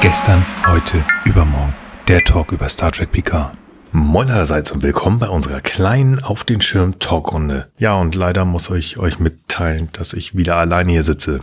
Gestern, heute, übermorgen. Der Talk über Star Trek Picard. Moin allerseits und willkommen bei unserer kleinen Auf den Schirm Talkrunde. Ja, und leider muss ich euch mitteilen, dass ich wieder alleine hier sitze.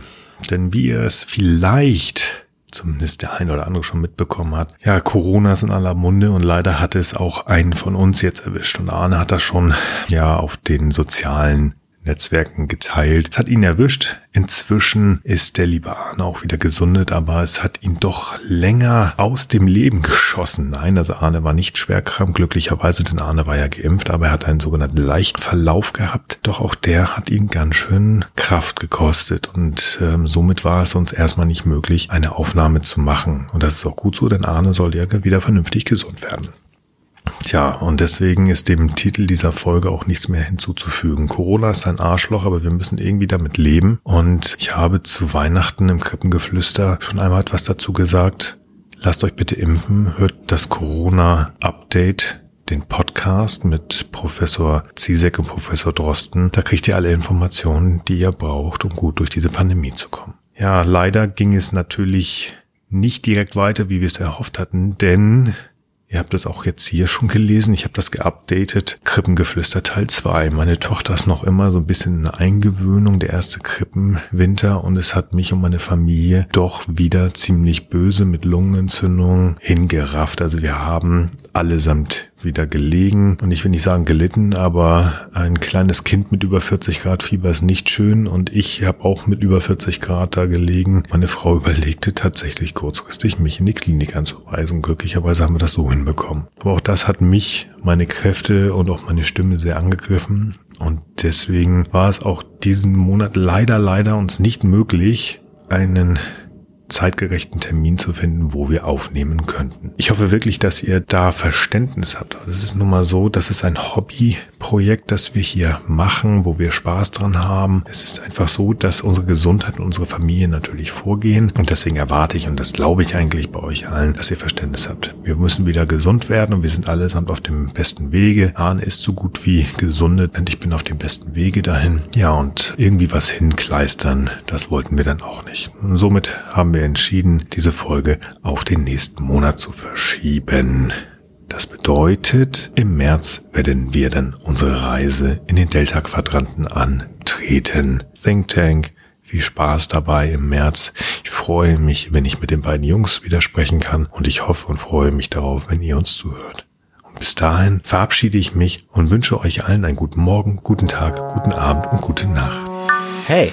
Denn wie ihr es vielleicht zumindest der ein oder andere schon mitbekommen hat. Ja, Corona ist in aller Munde und leider hat es auch einen von uns jetzt erwischt. Und Arne hat das schon ja auf den sozialen Netzwerken geteilt. Es hat ihn erwischt. Inzwischen ist der liebe Arne auch wieder gesundet, aber es hat ihn doch länger aus dem Leben geschossen. Nein, also Arne war nicht schwer krank, glücklicherweise, denn Arne war ja geimpft, aber er hat einen sogenannten leichten Verlauf gehabt. Doch auch der hat ihn ganz schön Kraft gekostet und ähm, somit war es uns erstmal nicht möglich, eine Aufnahme zu machen. Und das ist auch gut so, denn Arne soll ja wieder vernünftig gesund werden. Tja, und deswegen ist dem Titel dieser Folge auch nichts mehr hinzuzufügen. Corona ist ein Arschloch, aber wir müssen irgendwie damit leben. Und ich habe zu Weihnachten im Krippengeflüster schon einmal etwas dazu gesagt. Lasst euch bitte impfen, hört das Corona-Update den Podcast mit Professor Ziesek und Professor Drosten. Da kriegt ihr alle Informationen, die ihr braucht, um gut durch diese Pandemie zu kommen. Ja, leider ging es natürlich nicht direkt weiter, wie wir es erhofft hatten, denn Ihr habt das auch jetzt hier schon gelesen. Ich habe das geupdatet. Krippengeflüster Teil 2. Meine Tochter ist noch immer so ein bisschen in Eingewöhnung. Der erste Krippenwinter. Und es hat mich und meine Familie doch wieder ziemlich böse mit Lungenentzündung hingerafft. Also wir haben allesamt wieder gelegen. Und ich will nicht sagen gelitten, aber ein kleines Kind mit über 40 Grad Fieber ist nicht schön. Und ich habe auch mit über 40 Grad da gelegen. Meine Frau überlegte tatsächlich kurzfristig, mich in die Klinik anzuweisen. Glücklicherweise haben wir das so hinbekommen. Aber auch das hat mich, meine Kräfte und auch meine Stimme sehr angegriffen. Und deswegen war es auch diesen Monat leider, leider uns nicht möglich, einen zeitgerechten Termin zu finden, wo wir aufnehmen könnten. Ich hoffe wirklich, dass ihr da Verständnis habt. Es ist nun mal so, das ist ein Hobbyprojekt, das wir hier machen, wo wir Spaß dran haben. Es ist einfach so, dass unsere Gesundheit und unsere Familie natürlich vorgehen. Und deswegen erwarte ich, und das glaube ich eigentlich bei euch allen, dass ihr Verständnis habt. Wir müssen wieder gesund werden und wir sind allesamt auf dem besten Wege. Arne ist so gut wie gesundet und ich bin auf dem besten Wege dahin. Ja, und irgendwie was hinkleistern, das wollten wir dann auch nicht. Und somit haben wir wir entschieden, diese Folge auf den nächsten Monat zu verschieben. Das bedeutet, im März werden wir dann unsere Reise in den Delta-Quadranten antreten. Think Tank, viel Spaß dabei im März. Ich freue mich, wenn ich mit den beiden Jungs widersprechen kann und ich hoffe und freue mich darauf, wenn ihr uns zuhört. Und bis dahin verabschiede ich mich und wünsche euch allen einen guten Morgen, guten Tag, guten Abend und gute Nacht. Hey!